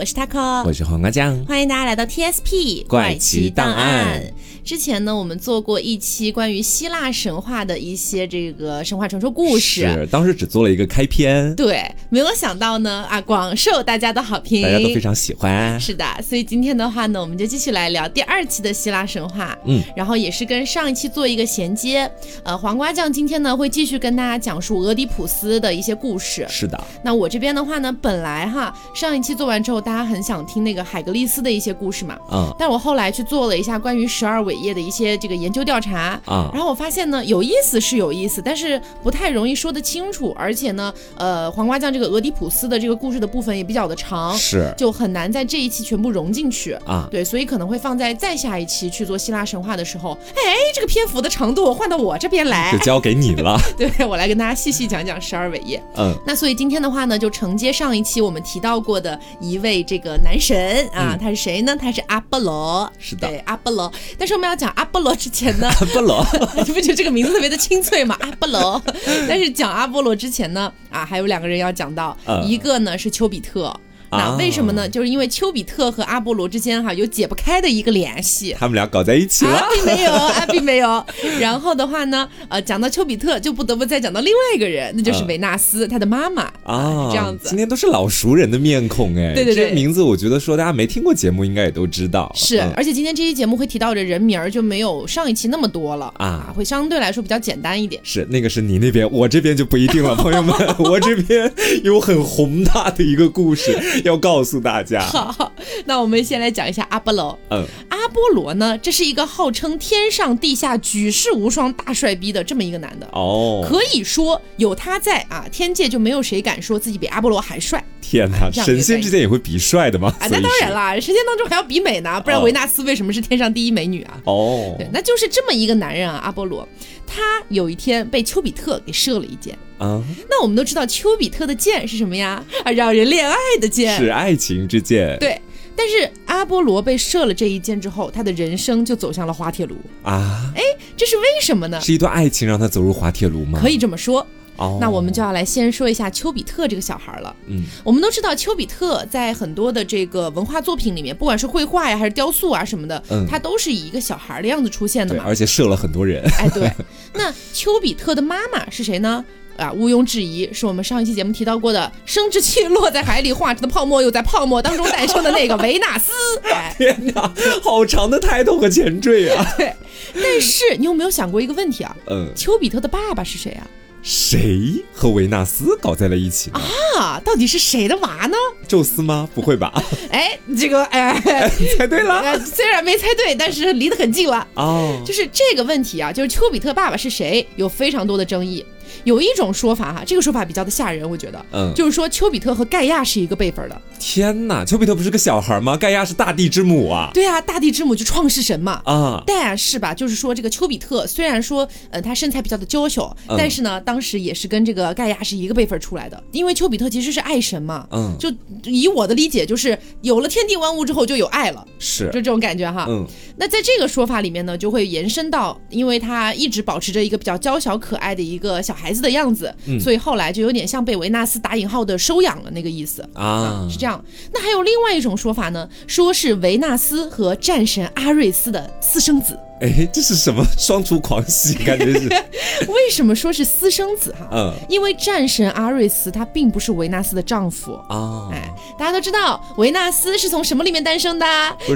我是 taco，我是黄瓜酱，欢迎大家来到 TSP 怪奇档案。之前呢，我们做过一期关于希腊神话的一些这个神话传说故事，是当时只做了一个开篇，对，没有想到呢啊，广受大家的好评，大家都非常喜欢。是的，所以今天的话呢，我们就继续来聊第二期的希腊神话，嗯，然后也是跟上一期做一个衔接。呃，黄瓜酱今天呢会继续跟大家讲述俄狄浦斯的一些故事，是的。那我这边的话呢，本来哈上一期做完之后，大家很想听那个海格力斯的一些故事嘛，嗯，但我后来去做了一下关于十二伟业的一些这个研究调查，啊，然后我发现呢，有意思是有意思，但是不太容易说得清楚，而且呢，呃，黄瓜酱这个俄狄浦斯的这个故事的部分也比较的长，是，就很难在这一期全部融进去。啊，对，所以可能会放在再下一期去做希腊神话的时候，哎，这个篇幅的长度换到我这边来，就交给你了，对我来跟大家细细讲讲十二伟业，嗯，那所以今天的话呢，就承接上一期我们提到过的一位这个男神啊，他是谁呢？他是阿波罗，是的，对，阿波罗。但是我们要讲阿波罗之前呢，阿波罗，你不觉得这个名字特别的清脆吗？阿波罗。但是讲阿波罗之前呢，啊，还有两个人要讲到，一个呢是丘比特。那为什么呢？就是因为丘比特和阿波罗之间哈有解不开的一个联系，他们俩搞在一起了，并没有，啊，并没有。然后的话呢，呃，讲到丘比特，就不得不再讲到另外一个人，那就是维纳斯，他的妈妈啊，这样子。今天都是老熟人的面孔哎，对对对，名字我觉得说大家没听过节目应该也都知道。是，而且今天这期节目会提到的人名儿就没有上一期那么多了啊，会相对来说比较简单一点。是，那个是你那边，我这边就不一定了，朋友们，我这边有很宏大的一个故事 要告诉大家。好，那我们先来讲一下阿波罗。嗯，阿波罗呢，这是一个号称天上地下举世无双大帅逼的这么一个男的哦。可以说有他在啊，天界就没有谁敢说自己比阿波罗还帅。天哪，神仙之间也会比帅的吗？啊，那当然啦，神仙当中还要比美呢，不然维纳斯为什么是天上第一美女啊？哦，对，那就是这么一个男人啊，阿波罗，他有一天被丘比特给射了一箭。啊，那我们都知道丘比特的箭是什么呀？啊，让人恋爱的箭，是爱情之箭。对，但是阿波罗被射了这一箭之后，他的人生就走向了滑铁卢啊！哎，这是为什么呢？是一段爱情让他走入滑铁卢吗？可以这么说。哦，那我们就要来先说一下丘比特这个小孩了。嗯，我们都知道丘比特在很多的这个文化作品里面，不管是绘画呀还是雕塑啊什么的，嗯，他都是以一个小孩的样子出现的嘛。而且射了很多人。哎，对。那丘比特的妈妈是谁呢？啊，毋庸置疑，是我们上一期节目提到过的，生殖器落在海里化成的泡沫，又在泡沫当中诞生的那个维纳斯。天哪，好长的抬头和前缀啊！对，但是你有没有想过一个问题啊？嗯，丘比特的爸爸是谁啊？谁和维纳斯搞在了一起啊？到底是谁的娃呢？宙斯吗？不会吧？哎，这个哎，猜对了，虽然没猜对，但是离得很近了哦。就是这个问题啊，就是丘比特爸爸是谁，有非常多的争议。有一种说法哈，这个说法比较的吓人，我觉得，嗯，就是说丘比特和盖亚是一个辈分的。天哪，丘比特不是个小孩吗？盖亚是大地之母啊。对啊，大地之母就创世神嘛。啊，但是吧，就是说这个丘比特虽然说，呃，他身材比较的娇小，但是呢，当时也是跟这个盖亚是一个辈分出来的。因为丘比特其实是爱神嘛，嗯，就以我的理解，就是有了天地万物之后就有爱了，是，就这种感觉哈。嗯，那在这个说法里面呢，就会延伸到，因为他一直保持着一个比较娇小可爱的一个小孩子的样子。所以后来就有点像被维纳斯打引号的收养了那个意思啊，是这样。那还有另外一种说法呢，说是维纳斯和战神阿瑞斯的私生子。哎，这是什么双厨狂喜？感觉是 为什么说是私生子哈？嗯，因为战神阿瑞斯他并不是维纳斯的丈夫啊。哎，大家都知道维纳斯是从什么里面诞生的？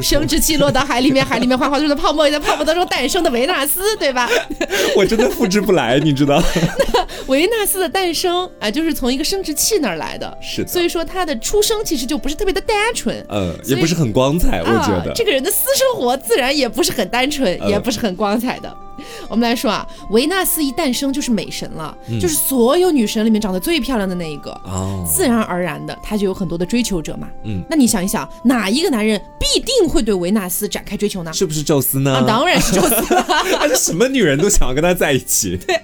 生殖器落到海里面，海里面哗哗出的泡沫，在泡沫当中诞生的维纳斯，对吧？我真的复制不来，你知道？那 维纳斯的诞生啊，就是从一个生殖器那儿来的。是，所以说他的出生其实就不是特别的单纯，嗯，也不是很光彩。我觉得这个人的私生活自然也不是很单纯，也不是很光彩的。我们来说啊，维纳斯一诞生就是美神了，就是所有女神里面长得最漂亮的那一个，哦，自然而然的，她就有很多的追求者嘛。嗯，那你想一想，哪一个男人必定会对维纳斯展开追求呢？是不是宙斯呢？啊，当然是宙斯了。他是什么女人都想要跟他在一起。对，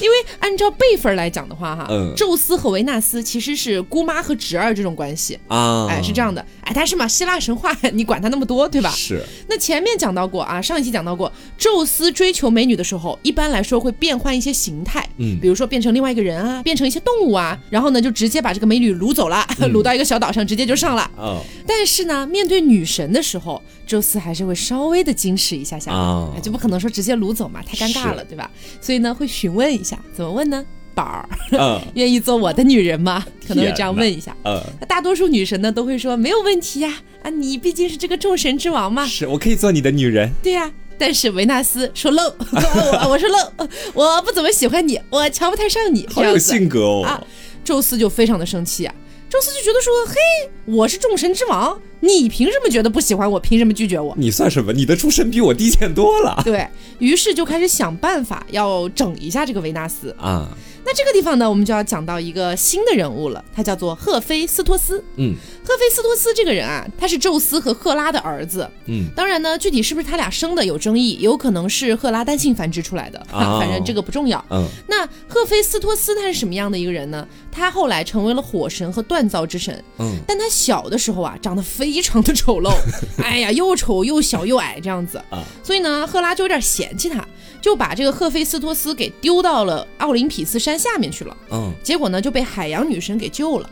因为按照辈分来讲的话，哈，嗯，宙斯和维纳斯其实是姑妈和侄儿这种关系啊，哎，是这样的，哎，但是嘛，希腊神话你管他那么多，对吧？是。那前面讲到过啊，上一期讲到过，宙斯追求美。美女的时候，一般来说会变换一些形态，嗯，比如说变成另外一个人啊，变成一些动物啊，然后呢就直接把这个美女掳走了，掳到一个小岛上，直接就上了。哦，但是呢，面对女神的时候，宙斯还是会稍微的矜持一下下，啊，就不可能说直接掳走嘛，太尴尬了，对吧？所以呢，会询问一下，怎么问呢？宝儿，愿意做我的女人吗？可能会这样问一下。嗯，大多数女神呢都会说没有问题呀，啊，你毕竟是这个众神之王嘛，是我可以做你的女人。对呀。但是维纳斯说漏，我说漏，我不怎么喜欢你，我瞧不太上你，好有性格哦。啊，宙斯就非常的生气啊，宙斯就觉得说，嘿，我是众神之王，你凭什么觉得不喜欢我？凭什么拒绝我？你算什么？你的出身比我低贱多了。对于是就开始想办法要整一下这个维纳斯啊。那这个地方呢，我们就要讲到一个新的人物了，他叫做赫菲斯托斯。嗯，赫菲斯托斯这个人啊，他是宙斯和赫拉的儿子。嗯，当然呢，具体是不是他俩生的有争议，有可能是赫拉单性繁殖出来的，啊，反正这个不重要。嗯，那赫菲斯托斯他是什么样的一个人呢？他后来成为了火神和锻造之神。嗯，但他小的时候啊，长得非常的丑陋，哎呀，又丑又小又矮这样子。啊，所以呢，赫拉就有点嫌弃他。就把这个赫菲斯托斯给丢到了奥林匹斯山下面去了。嗯，结果呢就被海洋女神给救了。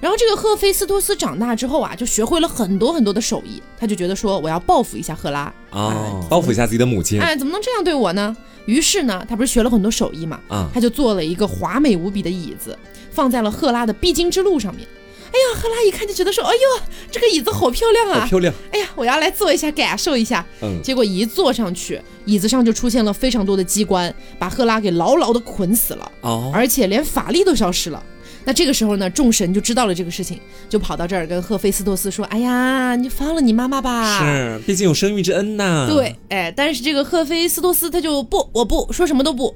然后这个赫菲斯托斯长大之后啊，就学会了很多很多的手艺。他就觉得说，我要报复一下赫拉啊，报复一下自己的母亲。哎，怎么能这样对我呢？于是呢，他不是学了很多手艺嘛，啊，他就做了一个华美无比的椅子，放在了赫拉的必经之路上面。哎呀，赫拉一看就觉得说，哎呦，这个椅子好漂亮啊，好漂亮！哎呀，我要来坐一下，感受一下。嗯，结果一坐上去，椅子上就出现了非常多的机关，把赫拉给牢牢的捆死了。哦，而且连法力都消失了。那这个时候呢，众神就知道了这个事情，就跑到这儿跟赫菲斯托斯说：“哎呀，你放了你妈妈吧，是，毕竟有生育之恩呐。”对，哎，但是这个赫菲斯托斯他就不，我不说什么都不。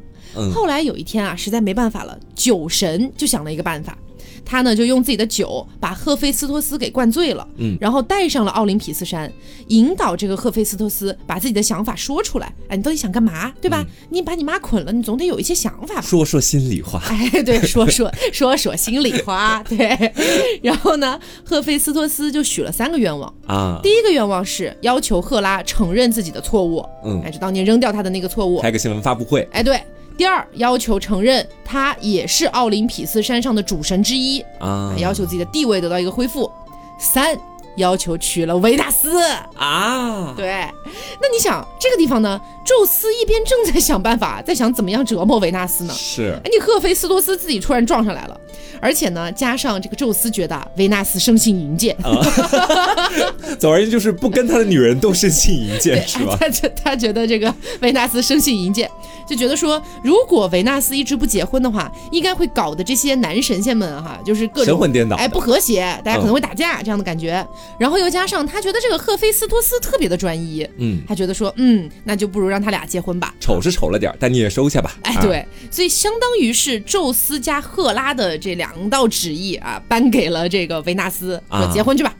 后来有一天啊，实在没办法了，酒神就想了一个办法。他呢就用自己的酒把赫菲斯托斯给灌醉了，嗯，然后带上了奥林匹斯山，引导这个赫菲斯托斯把自己的想法说出来。哎，你到底想干嘛？对吧？你把你妈捆了，你总得有一些想法吧？说说心里话。哎，对，说说说说心里话。对。然后呢，赫菲斯托斯就许了三个愿望啊。第一个愿望是要求赫拉承认自己的错误，嗯，哎，就当年扔掉他的那个错误。开个新闻发布会。哎，对。第二，要求承认他也是奥林匹斯山上的主神之一啊，要求自己的地位得到一个恢复。三，要求娶了维纳斯啊，对。那你想这个地方呢？宙斯一边正在想办法，在想怎么样折磨维纳斯呢？是。哎，你赫菲斯托斯自己突然撞上来了。而且呢，加上这个宙斯觉得维纳斯生性淫贱，总而言之就是不跟他的女人都生性淫贱，是吧？他觉他觉得这个维纳斯生性淫贱，就觉得说如果维纳斯一直不结婚的话，应该会搞得这些男神仙们哈，就是各种神魂颠倒，哎，不和谐，大家可能会打架这样的感觉。然后又加上他觉得这个赫菲斯托斯特别的专一，嗯，他觉得说，嗯，那就不如让他俩结婚吧。丑是丑了点，但你也收下吧。哎，对，所以相当于是宙斯加赫拉的这两。两道旨意啊，颁给了这个维纳斯，说结婚去吧。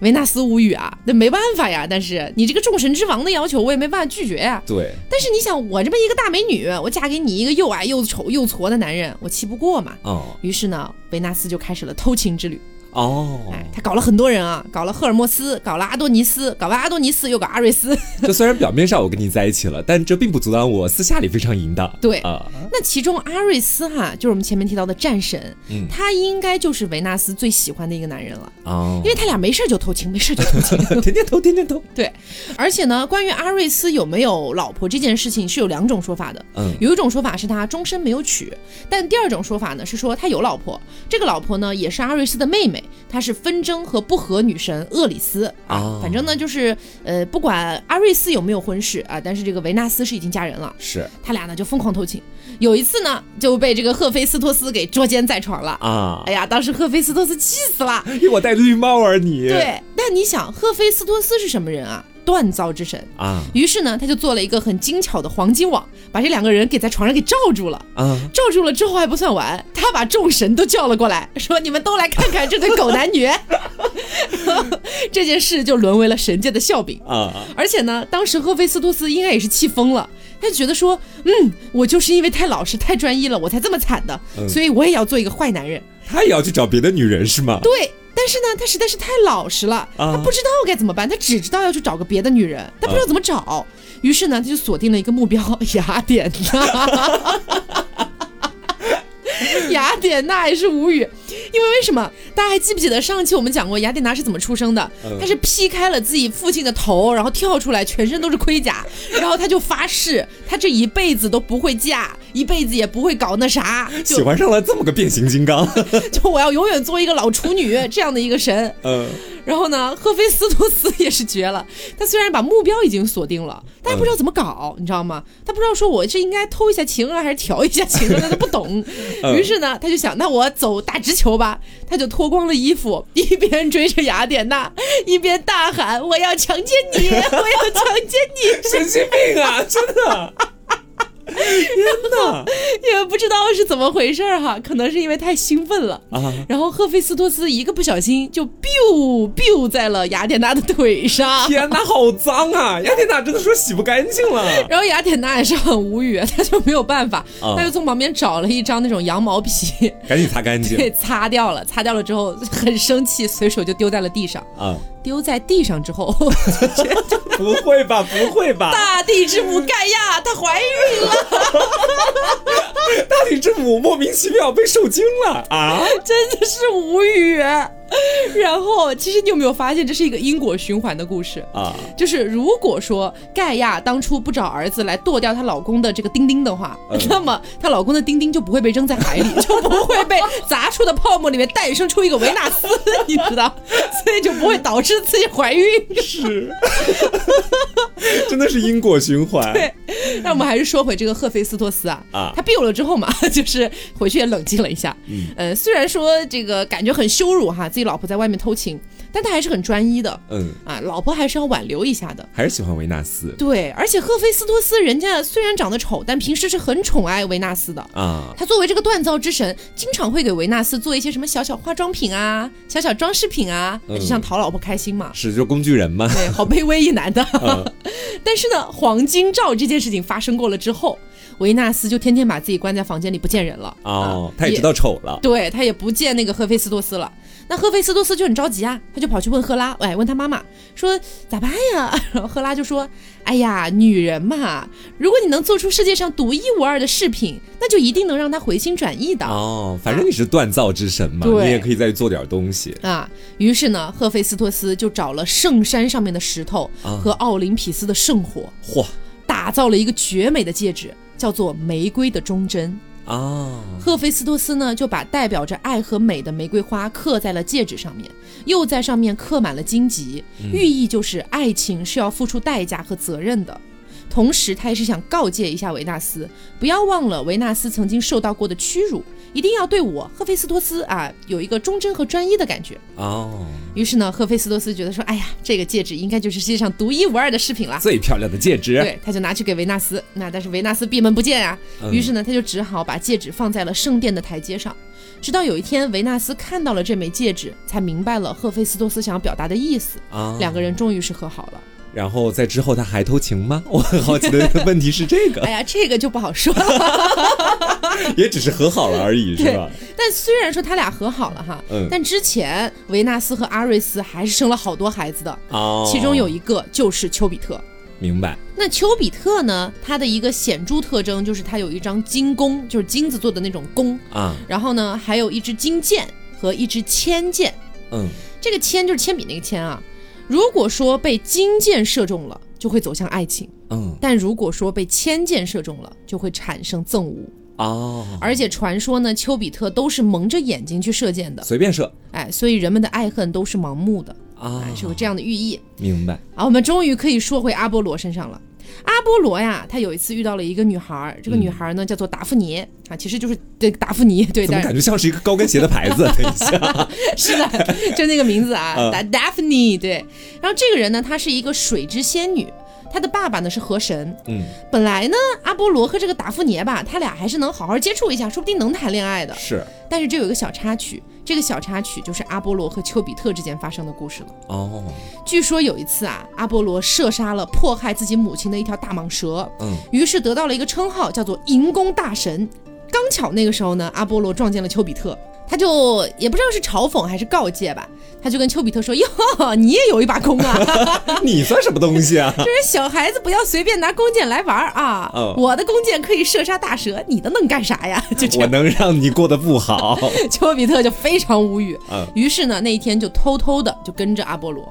维纳斯无语啊，那没办法呀。但是你这个众神之王的要求，我也没办法拒绝呀。对。但是你想，我这么一个大美女，我嫁给你一个又矮又丑又矬的男人，我气不过嘛。哦。于是呢，维纳斯就开始了偷情之旅。哦，哎，他搞了很多人啊，搞了赫尔墨斯，搞了阿多尼斯，搞完阿多尼斯又搞阿瑞斯。这虽然表面上我跟你在一起了，但这并不阻挡我私下里非常淫荡。对啊，那其中阿瑞斯哈，就是我们前面提到的战神，嗯，他应该就是维纳斯最喜欢的一个男人了哦，因为他俩没事就偷情，没事就偷情，天天偷，天天偷。对，而且呢，关于阿瑞斯有没有老婆这件事情是有两种说法的。嗯，有一种说法是他终身没有娶，但第二种说法呢是说他有老婆，这个老婆呢也是阿瑞斯的妹妹。她是纷争和不和女神厄里斯啊，反正呢就是呃，不管阿瑞斯有没有婚事啊，但是这个维纳斯是已经嫁人了，是他俩呢就疯狂偷情，有一次呢就被这个赫菲斯托斯给捉奸在床了啊！哎呀，当时赫菲斯托斯气死了，因为我戴绿帽啊你。对，但你想赫菲斯托斯是什么人啊？锻造之神啊，于是呢，他就做了一个很精巧的黄金网，把这两个人给在床上给罩住了啊。罩住了之后还不算完，他把众神都叫了过来，说：“你们都来看看这对狗男女。”这件事就沦为了神界的笑柄啊。而且呢，当时赫菲斯托斯应该也是气疯了，他就觉得说：“嗯，我就是因为太老实、太专一了，我才这么惨的，所以我也要做一个坏男人。”他也要去找别的女人是吗？对。但是呢，他实在是太老实了，他不知道该怎么办，他只知道要去找个别的女人，他不知道怎么找。于是呢，他就锁定了一个目标——雅典娜。雅典娜也是无语。因为为什么？大家还记不记得上期我们讲过雅典娜是怎么出生的？她是劈开了自己父亲的头，然后跳出来，全身都是盔甲，然后她就发誓，她这一辈子都不会嫁，一辈子也不会搞那啥，喜欢上了这么个变形金刚，就我要永远做一个老处女这样的一个神。嗯。然后呢，赫菲斯托斯也是绝了。他虽然把目标已经锁定了，但不知道怎么搞，你知道吗？他不知道说我是应该偷一下情啊，还是调一下情啊，他都不懂。于是呢，他就想，那我走打直球吧。他就脱光了衣服，一边追着雅典娜，一边大喊：“我要强奸你！我要强奸你！”神经病啊，真的。天哪！也不知道是怎么回事哈，可能是因为太兴奋了啊。然后赫菲斯托斯一个不小心就 biu biu 在了雅典娜的腿上。天哪，好脏啊！雅典娜真的说洗不干净了。然后雅典娜也是很无语，她就没有办法，她就从旁边找了一张那种羊毛皮，赶紧擦干净，对，擦掉了。擦掉了之后很生气，随手就丢在了地上啊。丢在地上之后，不会吧？不会吧？大地之母盖亚她怀孕了。大地之母莫名其妙被受精了啊！真的是无语。然后，其实你有没有发现，这是一个因果循环的故事啊？就是如果说盖亚当初不找儿子来剁掉她老公的这个丁丁的话，那么她老公的丁丁就不会被扔在海里，就不会被砸出的泡沫里面诞生出一个维纳斯，你知道？所以就不会导致自己怀孕。是，真的是因果循环。对，那我们还是说回这个赫菲斯托斯啊，啊，他 biu 了之后嘛，就是回去也冷静了一下。嗯，呃，虽然说这个感觉很羞辱哈。自己老婆在外面偷情，但他还是很专一的。嗯啊，老婆还是要挽留一下的，还是喜欢维纳斯。对，而且赫菲斯托斯人家虽然长得丑，但平时是很宠爱维纳斯的啊。他作为这个锻造之神，经常会给维纳斯做一些什么小小化妆品啊、小小装饰品啊，就想讨老婆开心嘛。是，就工具人嘛。对，好卑微一男的。但是呢，黄金罩这件事情发生过了之后。维纳斯就天天把自己关在房间里不见人了哦，他也知道丑了，对他也不见那个赫菲斯托斯了。那赫菲斯托斯就很着急啊，他就跑去问赫拉，哎，问他妈妈说咋办呀？然后赫拉就说，哎呀，女人嘛，如果你能做出世界上独一无二的饰品，那就一定能让她回心转意的哦。反正你是锻造之神嘛，你也可以再做点东西啊。于是呢，赫菲斯托斯就找了圣山上面的石头和奥林匹斯的圣火，嚯，打造了一个绝美的戒指。叫做玫瑰的忠贞啊，赫菲斯托斯呢就把代表着爱和美的玫瑰花刻在了戒指上面，又在上面刻满了荆棘，寓意就是爱情是要付出代价和责任的。同时，他也是想告诫一下维纳斯，不要忘了维纳斯曾经受到过的屈辱，一定要对我赫菲斯托斯啊有一个忠贞和专一的感觉哦。于是呢，赫菲斯托斯觉得说，哎呀，这个戒指应该就是世界上独一无二的饰品了，最漂亮的戒指。对，他就拿去给维纳斯。那但是维纳斯闭门不见啊。于是呢，他就只好把戒指放在了圣殿的台阶上。直到有一天，维纳斯看到了这枚戒指，才明白了赫菲斯托斯想要表达的意思。啊，两个人终于是和好了。然后在之后他还偷情吗？我很好奇的问题是这个。哎呀，这个就不好说了。也只是和好了而已，是吧？但虽然说他俩和好了哈，嗯，但之前维纳斯和阿瑞斯还是生了好多孩子的。哦。其中有一个就是丘比特。明白。那丘比特呢？他的一个显著特征就是他有一张金弓，就是金子做的那种弓啊。然后呢，还有一支金箭和一支铅箭。嗯。这个铅就是铅笔那个铅啊。如果说被金箭射中了，就会走向爱情。嗯，但如果说被铅箭射中了，就会产生憎恶。哦，而且传说呢，丘比特都是蒙着眼睛去射箭的，随便射。哎，所以人们的爱恨都是盲目的啊，是有这样的寓意。明白。好，我们终于可以说回阿波罗身上了。阿波罗呀，他有一次遇到了一个女孩，这个女孩呢叫做达芙妮啊，其实就是这个达芙妮，对，怎么感觉像是一个高跟鞋的牌子？等一下，是的，就那个名字啊，达达芙妮，对。然后这个人呢，她是一个水之仙女。他的爸爸呢是河神，嗯，本来呢阿波罗和这个达芙妮吧，他俩还是能好好接触一下，说不定能谈恋爱的。是，但是这有一个小插曲，这个小插曲就是阿波罗和丘比特之间发生的故事了。哦，据说有一次啊，阿波罗射杀了迫害自己母亲的一条大蟒蛇，嗯，于是得到了一个称号，叫做银弓大神。刚巧那个时候呢，阿波罗撞见了丘比特。他就也不知道是嘲讽还是告诫吧，他就跟丘比特说：“哟，你也有一把弓啊？你算什么东西啊？就是小孩子不要随便拿弓箭来玩啊！我的弓箭可以射杀大蛇，你的能干啥呀？就我能让你过得不好。”丘比特就非常无语。于是呢，那一天就偷偷的就跟着阿波罗。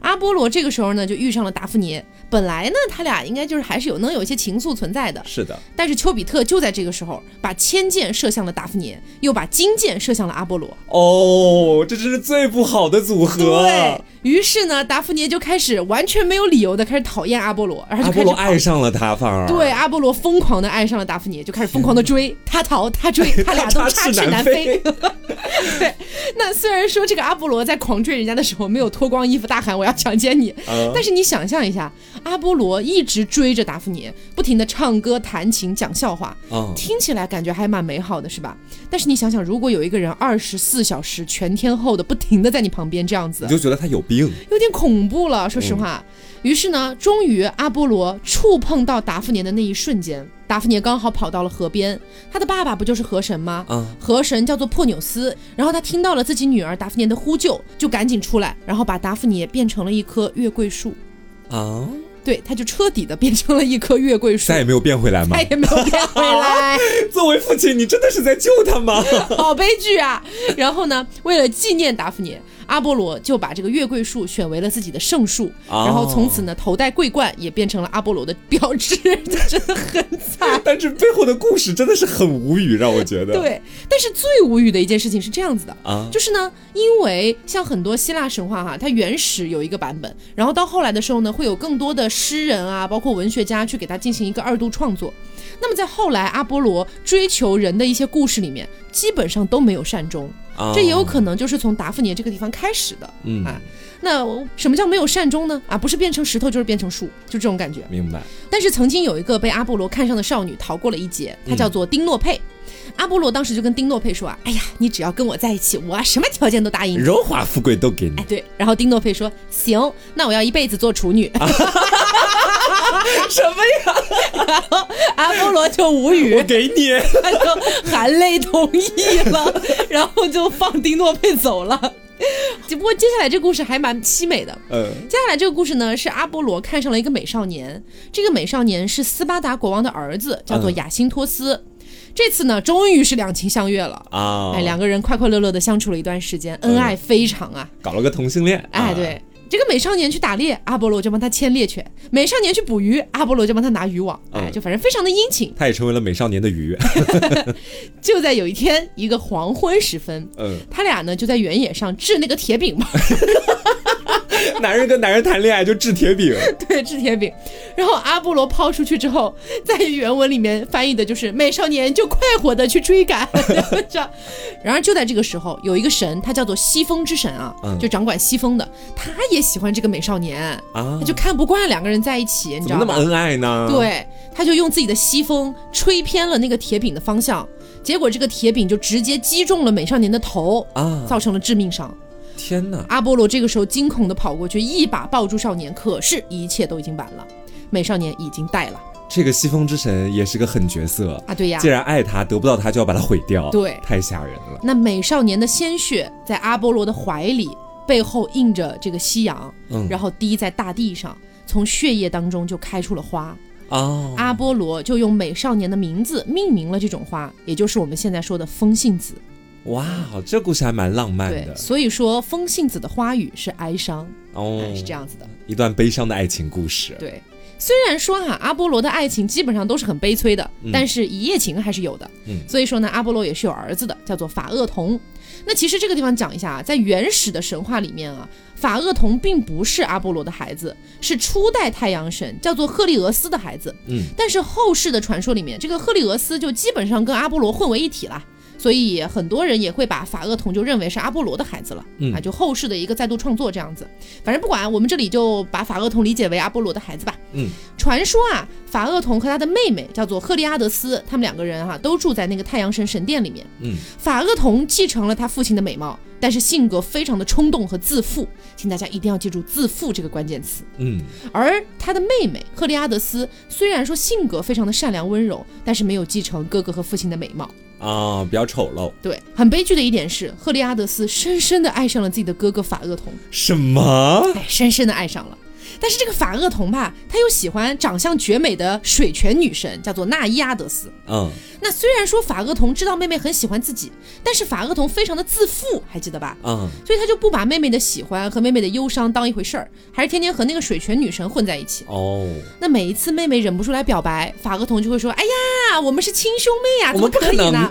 阿波罗这个时候呢，就遇上了达芙妮。本来呢，他俩应该就是还是有能有一些情愫存在的。是的。但是丘比特就在这个时候，把铅箭射向了达芙妮，又把金箭射向了阿波罗。哦，这真是最不好的组合。对于是呢，达芙妮就开始完全没有理由的开始讨厌阿波罗，然后阿波罗爱上了他，反而对阿波罗疯狂的爱上了达芙妮，就开始疯狂的追 他逃他追，他俩都插翅难飞。对，那虽然说这个阿波罗在狂追人家的时候没有脱光衣服大喊我要强奸你，但是你想象一下。阿波罗一直追着达芙妮，不停的唱歌、弹琴、讲笑话，听起来感觉还蛮美好的，是吧？但是你想想，如果有一个人二十四小时全天候的不停的在你旁边这样子，你就觉得他有病，有点恐怖了。说实话，于是呢，终于阿波罗触碰到达芙妮的那一瞬间，达芙妮刚好跑到了河边，她的爸爸不就是河神吗？河神叫做珀纽斯，然后他听到了自己女儿达芙妮的呼救，就赶紧出来，然后把达芙妮变成了一棵月桂树。啊。对，他就彻底的变成了一棵月桂树，再也没有变回来吗？再也没有变回来。作为父亲，你真的是在救他吗？好悲剧啊！然后呢，为了纪念达芙妮。阿波罗就把这个月桂树选为了自己的圣树，然后从此呢，头戴桂冠也变成了阿波罗的标志，真的很惨。但是背后的故事真的是很无语，让我觉得。对，但是最无语的一件事情是这样子的啊，就是呢，因为像很多希腊神话哈，它原始有一个版本，然后到后来的时候呢，会有更多的诗人啊，包括文学家去给它进行一个二度创作。那么在后来阿波罗追求人的一些故事里面，基本上都没有善终。这也有可能就是从达芙妮这个地方开始的，嗯啊，那什么叫没有善终呢？啊，不是变成石头就是变成树，就这种感觉。明白。但是曾经有一个被阿波罗看上的少女逃过了一劫，她叫做丁诺佩。阿波罗当时就跟丁诺佩说啊，哎呀，你只要跟我在一起，我什么条件都答应你，荣华富贵都给你。哎，对。然后丁诺佩说，行，那我要一辈子做处女。什么呀？然后阿波罗就无语，我给你，他就含泪同意了，然后就放丁诺佩走了。只不过接下来这故事还蛮凄美的。嗯，接下来这个故事呢，是阿波罗看上了一个美少年，这个美少年是斯巴达国王的儿子，叫做雅辛托斯。这次呢，终于是两情相悦了啊！哎，两个人快快乐乐的相处了一段时间，恩爱非常啊，搞了个同性恋。哎，对。这个美少年去打猎，阿波罗就帮他牵猎犬；美少年去捕鱼，阿波罗就帮他拿渔网。哎，就反正非常的殷勤。他也成为了美少年的鱼。就在有一天，一个黄昏时分，嗯，他俩呢就在原野上制那个铁饼嘛。男人跟男人谈恋爱就掷铁饼，对，掷铁饼。然后阿波罗抛出去之后，在原文里面翻译的就是美少年就快活的去追赶。然而就在这个时候，有一个神，他叫做西风之神啊，就掌管西风的，他也喜欢这个美少年啊，他就看不惯两个人在一起，你知道吗？那么恩爱呢？对，他就用自己的西风吹偏了那个铁饼的方向，结果这个铁饼就直接击中了美少年的头啊，造成了致命伤。天哪！阿波罗这个时候惊恐的跑过去，一把抱住少年，可是，一切都已经晚了，美少年已经带了。这个西风之神也是个狠角色啊！对呀，既然爱他，得不到他就要把他毁掉，对，太吓人了。那美少年的鲜血在阿波罗的怀里，背后印着这个夕阳，嗯，然后滴在大地上，从血液当中就开出了花哦。阿波罗就用美少年的名字命名了这种花，也就是我们现在说的风信子。哇，这故事还蛮浪漫的。所以说风信子的花语是哀伤哦，是这样子的，一段悲伤的爱情故事。对，虽然说哈阿波罗的爱情基本上都是很悲催的，但是一夜情还是有的。嗯，所以说呢，阿波罗也是有儿子的，叫做法厄同。那其实这个地方讲一下啊，在原始的神话里面啊，法厄同并不是阿波罗的孩子，是初代太阳神叫做赫利俄斯的孩子。嗯，但是后世的传说里面，这个赫利俄斯就基本上跟阿波罗混为一体了。所以很多人也会把法厄同就认为是阿波罗的孩子了，啊，就后世的一个再度创作这样子。反正不管，我们这里就把法厄同理解为阿波罗的孩子吧。嗯，传说啊，法厄同和他的妹妹叫做赫利阿德斯，他们两个人哈都住在那个太阳神神殿里面。嗯，法厄同继承了他父亲的美貌，但是性格非常的冲动和自负，请大家一定要记住“自负”这个关键词。嗯，而他的妹妹赫利阿德斯虽然说性格非常的善良温柔，但是没有继承哥哥和父亲的美貌。啊，比较丑陋。对，很悲剧的一点是，赫利阿德斯深深的爱上了自己的哥哥法厄同。什么？哎，深深的爱上了。但是这个法厄同吧，他又喜欢长相绝美的水泉女神，叫做纳伊阿德斯。嗯。那虽然说法厄同知道妹妹很喜欢自己，但是法厄同非常的自负，还记得吧？嗯，所以他就不把妹妹的喜欢和妹妹的忧伤当一回事儿，还是天天和那个水泉女神混在一起。哦，那每一次妹妹忍不住来表白，法厄同就会说：“哎呀，我们是亲兄妹呀，怎么可以呢？”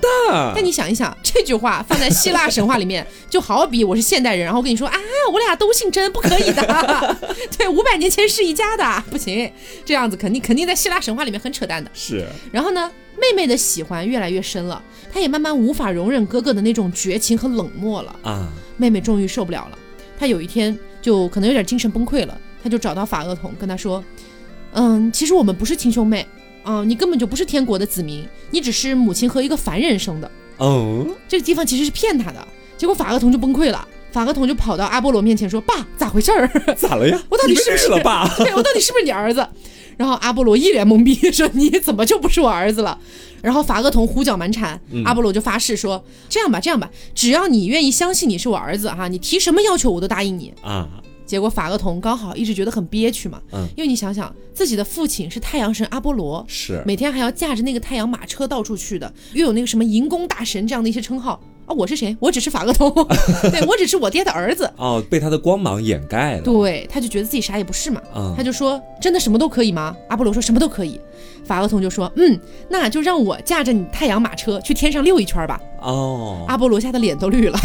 但你想一想，这句话放在希腊神话里面，就好比我是现代人，然后跟你说啊，我俩都姓甄，不可以的。对，五百年前是一家的，不行，这样子肯定肯定在希腊神话里面很扯淡的。是，然后呢？妹妹的喜欢越来越深了，她也慢慢无法容忍哥哥的那种绝情和冷漠了啊！妹妹终于受不了了，她有一天就可能有点精神崩溃了，她就找到法厄同，跟他说：“嗯，其实我们不是亲兄妹，嗯，你根本就不是天国的子民，你只是母亲和一个凡人生的。”哦，这个地方其实是骗他的，结果法厄同就崩溃了，法厄同就跑到阿波罗面前说：“爸，咋回事儿？咋了呀？我到底是不是了爸？对我到底是不是你儿子？”然后阿波罗一脸懵逼，说：“你怎么就不是我儿子了？”然后法厄同胡搅蛮缠，阿波罗就发誓说：“这样吧，这样吧，只要你愿意相信你是我儿子哈，你提什么要求我都答应你啊。”结果法厄同刚好一直觉得很憋屈嘛，嗯，因为你想想自己的父亲是太阳神阿波罗，是每天还要驾着那个太阳马车到处去的，又有那个什么银弓大神这样的一些称号。啊，我是谁？我只是法厄同，对我只是我爹的儿子。哦，被他的光芒掩盖了。对，他就觉得自己啥也不是嘛。他就说：“真的什么都可以吗？”阿波罗说：“什么都可以。”法厄同就说：“嗯，那就让我驾着你太阳马车去天上溜一圈吧。”哦，阿波罗吓得脸都绿了，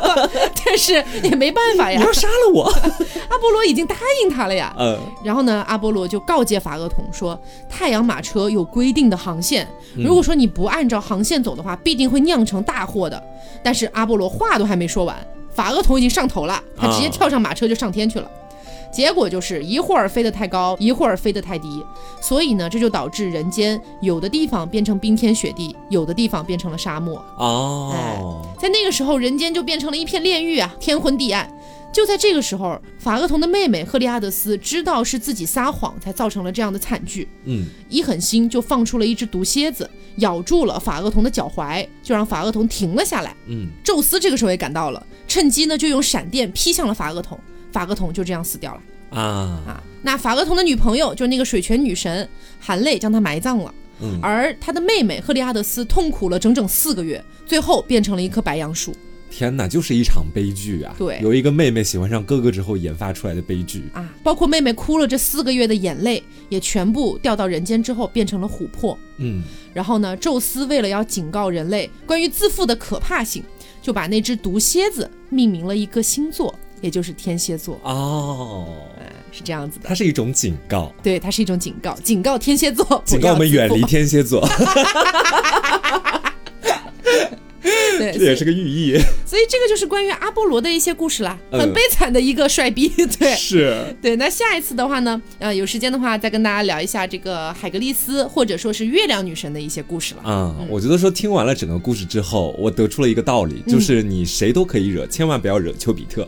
但是也没办法呀。你要杀了我，阿波罗已经答应他了呀。嗯，然后呢，阿波罗就告诫法厄同说：“太阳马车有规定的航线，如果说你不按照航线走的话，必定会酿成大祸的。”但是阿波罗话都还没说完，法厄同已经上头了，他直接跳上马车就上天去了。结果就是一会儿飞得太高，一会儿飞得太低，所以呢，这就导致人间有的地方变成冰天雪地，有的地方变成了沙漠。哦，在那个时候，人间就变成了一片炼狱啊，天昏地暗。就在这个时候，法厄同的妹妹赫利阿德斯知道是自己撒谎才造成了这样的惨剧。嗯，一狠心就放出了一只毒蝎子，咬住了法厄同的脚踝，就让法厄同停了下来。嗯，宙斯这个时候也赶到了，趁机呢就用闪电劈向了法厄同，法格同就这样死掉了。啊啊！那法格同的女朋友就是那个水泉女神，含泪将他埋葬了。嗯，而他的妹妹赫利阿德斯痛苦了整整四个月，最后变成了一棵白杨树。天哪，就是一场悲剧啊！对，有一个妹妹喜欢上哥哥之后研发出来的悲剧啊，包括妹妹哭了这四个月的眼泪，也全部掉到人间之后变成了琥珀。嗯，然后呢，宙斯为了要警告人类关于自负的可怕性，就把那只毒蝎子命名了一个星座，也就是天蝎座。哦，是这样子的，它是一种警告。对，它是一种警告，警告天蝎座，警告我们远离天蝎座。对，这也是个寓意。所以这个就是关于阿波罗的一些故事啦，很悲惨的一个帅逼。对，是对。那下一次的话呢，呃，有时间的话再跟大家聊一下这个海格力斯或者说是月亮女神的一些故事了。嗯，我觉得说听完了整个故事之后，我得出了一个道理，就是你谁都可以惹，千万不要惹丘比特，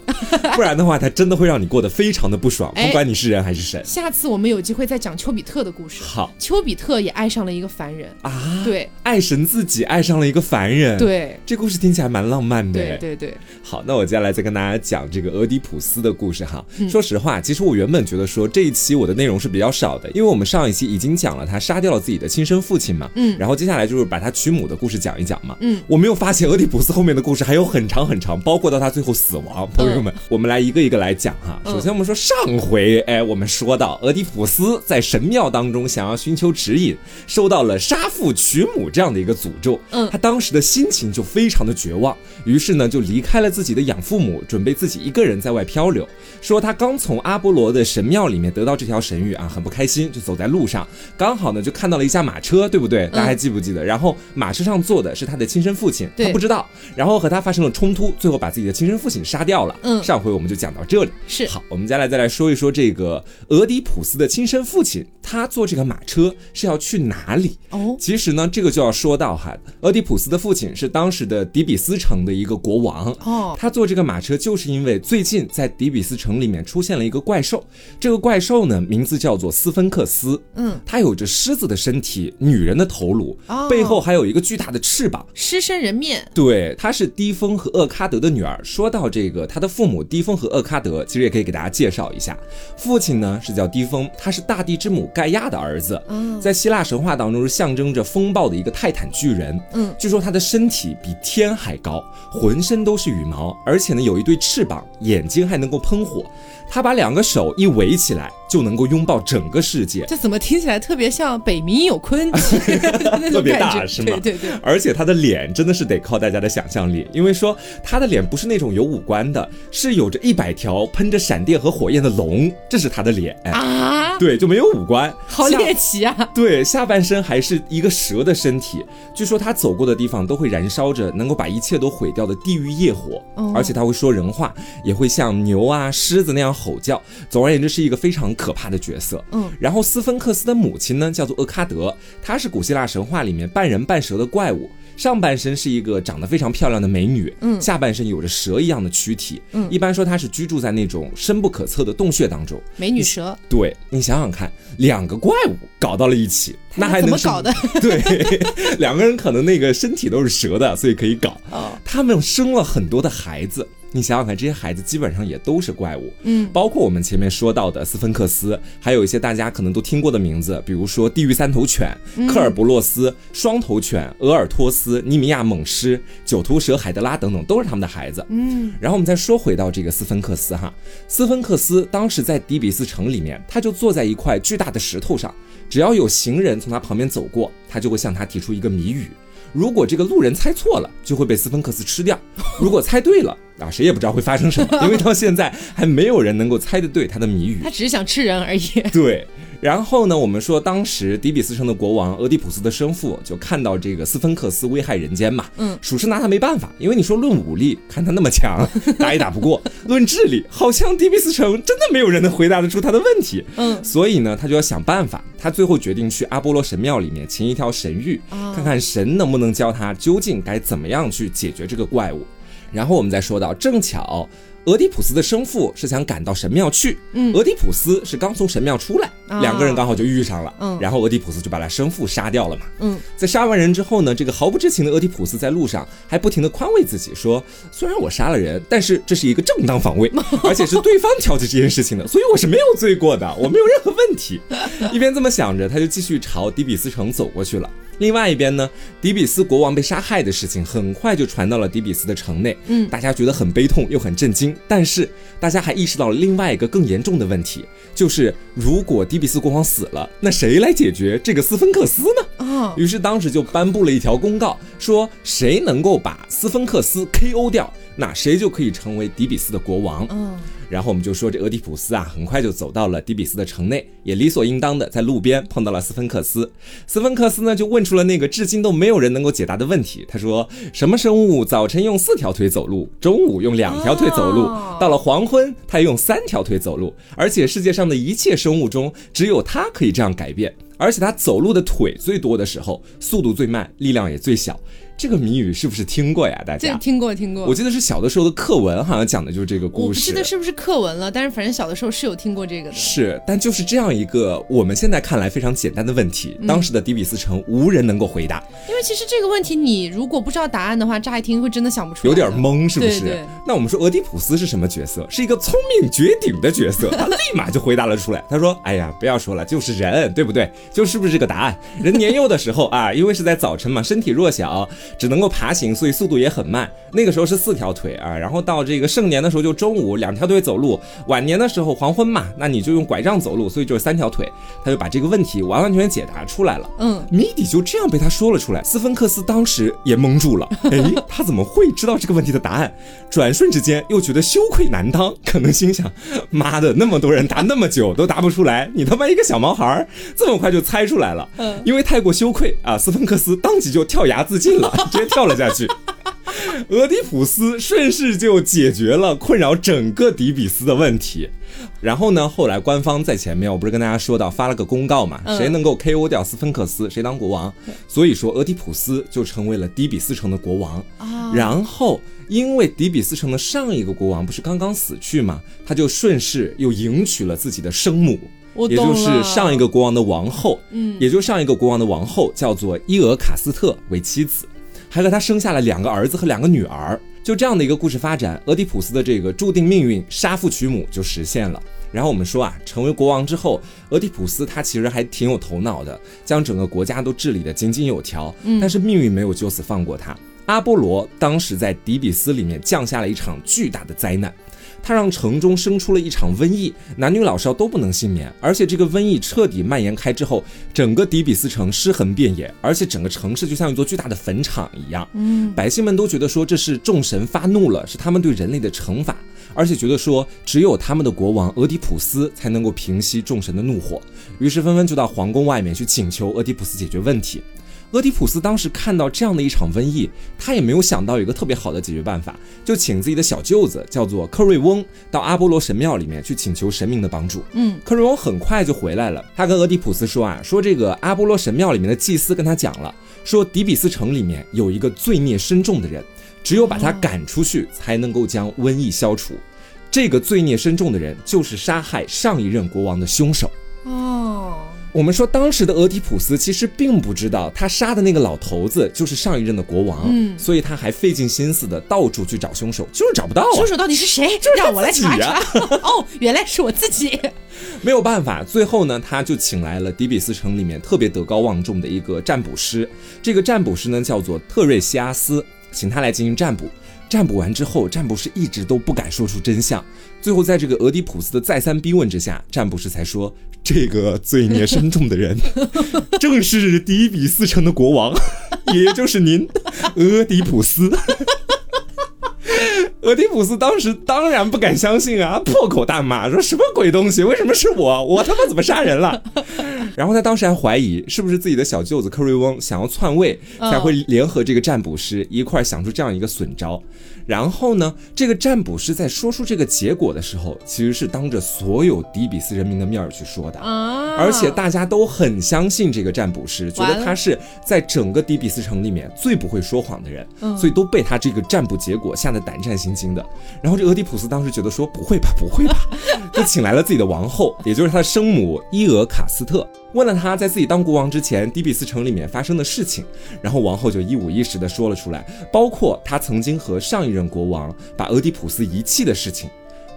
不然的话他真的会让你过得非常的不爽，不管你是人还是神。下次我们有机会再讲丘比特的故事。好，丘比特也爱上了一个凡人啊，对，爱神自己爱上了一个凡人，对，这故事听起来蛮浪漫的。对对对。好，那我接下来再跟大家讲这个俄狄浦斯的故事哈。说实话，其实我原本觉得说这一期我的内容是比较少的，因为我们上一期已经讲了他杀掉了自己的亲生父亲嘛，嗯，然后接下来就是把他娶母的故事讲一讲嘛，嗯，我没有发现俄狄浦斯后面的故事还有很长很长，包括到他最后死亡。朋友们，我们来一个一个来讲哈。首先我们说上回，哎，我们说到俄狄浦斯在神庙当中想要寻求指引，受到了杀父娶母这样的一个诅咒，嗯，他当时的心情就非常的绝望，于是呢就离开了自己的养父母。准备自己一个人在外漂流，说他刚从阿波罗的神庙里面得到这条神谕啊，很不开心，就走在路上，刚好呢就看到了一架马车，对不对？大家还记不记得？然后马车上坐的是他的亲生父亲，他不知道，然后和他发生了冲突，最后把自己的亲生父亲杀掉了。嗯，上回我们就讲到这里，是好，我们接下来再来说一说这个俄狄浦斯的亲生父亲。他坐这个马车是要去哪里？哦，其实呢，这个就要说到哈，俄狄浦斯的父亲是当时的底比斯城的一个国王。哦，他坐这个马车就是因为最近在底比斯城里面出现了一个怪兽，这个怪兽呢名字叫做斯芬克斯。嗯，它有着狮子的身体，女人的头颅，背后还有一个巨大的翅膀，狮身人面。对，她是低风和厄喀德的女儿。说到这个，她的父母低风和厄喀德，其实也可以给大家介绍一下，父亲呢是叫低风，他是大地之母。盖亚的儿子，嗯在希腊神话当中是象征着风暴的一个泰坦巨人。嗯，据说他的身体比天还高，浑身都是羽毛，而且呢有一对翅膀，眼睛还能够喷火。我他把两个手一围起来，就能够拥抱整个世界。这怎么听起来特别像北冥有鲲？特别大是吗？对对对。而且他的脸真的是得靠大家的想象力，因为说他的脸不是那种有五官的，是有着一百条喷着闪电和火焰的龙，这是他的脸啊。对，就没有五官，好猎奇啊。对，下半身还是一个蛇的身体。据说他走过的地方都会燃烧着能够把一切都毁掉的地狱业火，而且他会说人话，也会像牛啊、狮子那样。吼叫，总而言之是一个非常可怕的角色。嗯，然后斯芬克斯的母亲呢，叫做厄喀德，她是古希腊神话里面半人半蛇的怪物，上半身是一个长得非常漂亮的美女，嗯，下半身有着蛇一样的躯体，嗯，一般说她是居住在那种深不可测的洞穴当中。美女蛇，对你想想看，两个怪物搞到了一起，那还能怎么搞的？对，两个人可能那个身体都是蛇的，所以可以搞。他们生了很多的孩子。你想想看，这些孩子基本上也都是怪物，嗯，包括我们前面说到的斯芬克斯，还有一些大家可能都听过的名字，比如说地狱三头犬、科尔伯洛斯、双头犬、俄尔托斯、尼米亚猛狮、九头蛇海德拉等等，都是他们的孩子，嗯。然后我们再说回到这个斯芬克斯哈，斯芬克斯当时在底比斯城里面，他就坐在一块巨大的石头上，只要有行人从他旁边走过，他就会向他提出一个谜语。如果这个路人猜错了，就会被斯芬克斯吃掉；如果猜对了，啊，谁也不知道会发生什么，因为到现在还没有人能够猜得对他的谜语。他只是想吃人而已。对。然后呢，我们说当时底比斯城的国王俄狄浦斯的生父就看到这个斯芬克斯危害人间嘛，嗯，属实拿他没办法，因为你说论武力，看他那么强，打也打不过；论智力，好像底比斯城真的没有人能回答得出他的问题，嗯，所以呢，他就要想办法。他最后决定去阿波罗神庙里面请一条神谕，看看神能不能教他究竟该怎么样去解决这个怪物。然后我们再说到，正巧。俄狄浦斯的生父是想赶到神庙去，嗯，俄狄浦斯是刚从神庙出来，两个人刚好就遇上了，嗯，然后俄狄浦斯就把他生父杀掉了嘛，嗯，在杀完人之后呢，这个毫不知情的俄狄浦斯在路上还不停的宽慰自己说，虽然我杀了人，但是这是一个正当防卫，而且是对方挑起这件事情的，所以我是没有罪过的，我没有任何问题。一边这么想着，他就继续朝底比斯城走过去了。另外一边呢，底比斯国王被杀害的事情很快就传到了底比斯的城内，嗯，大家觉得很悲痛又很震惊，但是大家还意识到了另外一个更严重的问题，就是如果迪比斯国王死了，那谁来解决这个斯芬克斯呢？啊，于是当时就颁布了一条公告，说谁能够把斯芬克斯 K.O. 掉。那谁就可以成为迪比斯的国王？嗯，然后我们就说这俄狄浦斯啊，很快就走到了底比斯的城内，也理所应当的在路边碰到了斯芬克斯。斯芬克斯呢，就问出了那个至今都没有人能够解答的问题。他说：什么生物早晨用四条腿走路，中午用两条腿走路，到了黄昏它用三条腿走路？而且世界上的一切生物中，只有它可以这样改变，而且它走路的腿最多的时候，速度最慢，力量也最小。这个谜语是不是听过呀？大家听过听过。我记得是小的时候的课文，好像讲的就是这个故事。我不记得是不是课文了，但是反正小的时候是有听过这个的。是，但就是这样一个我们现在看来非常简单的问题，当时的迪比斯城无人能够回答。因为其实这个问题，你如果不知道答案的话，乍一听会真的想不出来，有点懵，是不是？对对。那我们说俄狄浦斯是什么角色？是一个聪明绝顶的角色，他立马就回答了出来。他说：“哎呀，不要说了，就是人，对不对？就是不是这个答案？人年幼的时候啊，因为是在早晨嘛，身体弱小，只能够爬行。”所以速度也很慢。那个时候是四条腿啊，然后到这个盛年的时候就中午两条腿走路，晚年的时候黄昏嘛，那你就用拐杖走路，所以就是三条腿。他就把这个问题完完全全解答出来了。嗯，谜底就这样被他说了出来。斯芬克斯当时也懵住了，哎，他怎么会知道这个问题的答案？转瞬之间又觉得羞愧难当，可能心想：妈的，那么多人答那么久都答不出来，你他妈一个小毛孩这么快就猜出来了。嗯，因为太过羞愧啊，斯芬克斯当即就跳崖自尽了，直接跳了下去。俄狄浦斯顺势就解决了困扰整个底比斯的问题。然后呢，后来官方在前面，我不是跟大家说到发了个公告嘛，谁能够 KO 掉斯芬克斯，谁当国王。所以说，俄狄浦斯就成为了底比斯城的国王。然后，因为底比斯城的上一个国王不是刚刚死去嘛，他就顺势又迎娶了自己的生母。也就是上一个国王的王后，嗯，也就上一个国王的王后叫做伊俄卡斯特为妻子，还和他生下了两个儿子和两个女儿。就这样的一个故事发展，俄狄浦斯的这个注定命运杀父娶母就实现了。然后我们说啊，成为国王之后，俄狄浦斯他其实还挺有头脑的，将整个国家都治理得井井有条。嗯，但是命运没有就此放过他。阿波罗当时在底比斯里面降下了一场巨大的灾难。他让城中生出了一场瘟疫，男女老少都不能幸免。而且这个瘟疫彻底蔓延开之后，整个底比斯城尸横遍野，而且整个城市就像一座巨大的坟场一样。嗯，百姓们都觉得说这是众神发怒了，是他们对人类的惩罚，而且觉得说只有他们的国王俄狄浦斯才能够平息众神的怒火，于是纷纷就到皇宫外面去请求俄狄浦斯解决问题。俄狄浦斯当时看到这样的一场瘟疫，他也没有想到有一个特别好的解决办法，就请自己的小舅子叫做克瑞翁到阿波罗神庙里面去请求神明的帮助。嗯，克瑞翁很快就回来了，他跟俄狄浦斯说啊，说这个阿波罗神庙里面的祭司跟他讲了，说底比斯城里面有一个罪孽深重的人，只有把他赶出去，才能够将瘟疫消除。这个罪孽深重的人就是杀害上一任国王的凶手。哦。我们说，当时的俄狄浦斯其实并不知道他杀的那个老头子就是上一任的国王，嗯，所以他还费尽心思的到处去找凶手，就是找不到。凶手到底是谁？就是让我来查查。哦，原来是我自己。没有办法，最后呢，他就请来了底比斯城里面特别德高望重的一个占卜师。这个占卜师呢，叫做特瑞西阿斯，请他来进行占卜。占卜完之后，占卜师一直都不敢说出真相。最后，在这个俄狄浦斯的再三逼问之下，占卜师才说：“这个罪孽深重的人，正是第一比斯城的国王，也就是您，俄狄浦斯。”俄狄浦斯当时当然不敢相信啊，破口大骂，说什么鬼东西？为什么是我？我他妈怎么杀人了？然后他当时还怀疑是不是自己的小舅子克瑞翁想要篡位，才会联合这个占卜师一块想出这样一个损招。然后呢，这个占卜师在说出这个结果的时候，其实是当着所有底比斯人民的面儿去说的，而且大家都很相信这个占卜师，觉得他是在整个底比斯城里面最不会说谎的人，所以都被他这个占卜结果吓得胆战心惊的。然后这俄狄浦斯当时觉得说不会吧，不会吧，就请来了自己的王后，也就是他的生母伊俄卡斯特。问了他在自己当国王之前，底比斯城里面发生的事情，然后王后就一五一十的说了出来，包括他曾经和上一任国王把俄狄浦斯遗弃的事情。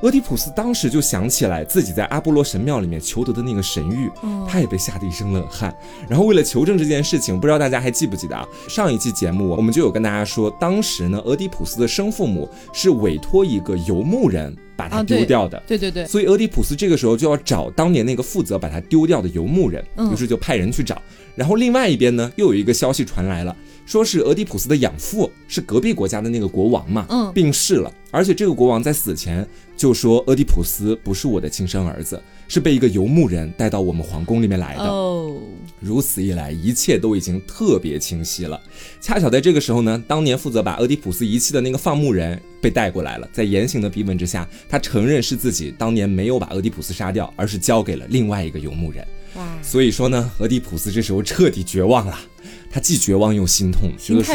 俄狄浦斯当时就想起来自己在阿波罗神庙里面求得的那个神谕，他也被吓得一身冷汗。然后为了求证这件事情，不知道大家还记不记得啊？上一期节目我们就有跟大家说，当时呢，俄狄浦斯的生父母是委托一个游牧人。把他丢掉的，对对对，所以俄狄浦斯这个时候就要找当年那个负责把他丢掉的游牧人，于是就派人去找。然后另外一边呢，又有一个消息传来了，说是俄狄浦斯的养父是隔壁国家的那个国王嘛，嗯，病逝了，而且这个国王在死前就说俄狄浦斯不是我的亲生儿子。是被一个游牧人带到我们皇宫里面来的。哦，如此一来，一切都已经特别清晰了。恰巧在这个时候呢，当年负责把俄狄浦斯遗弃的那个放牧人被带过来了。在严刑的逼问之下，他承认是自己当年没有把俄狄浦斯杀掉，而是交给了另外一个游牧人。哇，所以说呢，俄狄浦斯这时候彻底绝望了。他既绝望又心痛，觉得说，